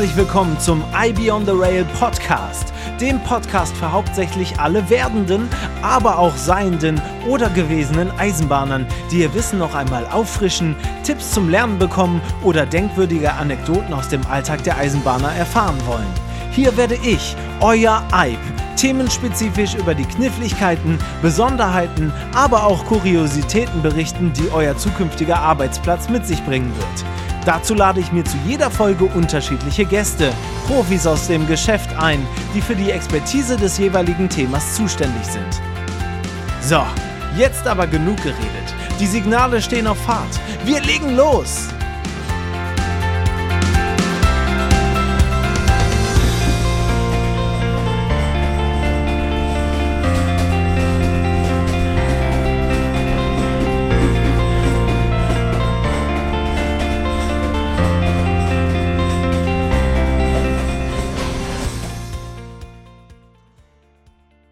Herzlich willkommen zum IB on the Rail Podcast, dem Podcast für hauptsächlich alle werdenden, aber auch seienden oder gewesenen Eisenbahnern, die ihr Wissen noch einmal auffrischen, Tipps zum Lernen bekommen oder denkwürdige Anekdoten aus dem Alltag der Eisenbahner erfahren wollen. Hier werde ich, euer IB, themenspezifisch über die Kniffligkeiten, Besonderheiten, aber auch Kuriositäten berichten, die euer zukünftiger Arbeitsplatz mit sich bringen wird. Dazu lade ich mir zu jeder Folge unterschiedliche Gäste, Profis aus dem Geschäft ein, die für die Expertise des jeweiligen Themas zuständig sind. So, jetzt aber genug geredet. Die Signale stehen auf Fahrt. Wir legen los!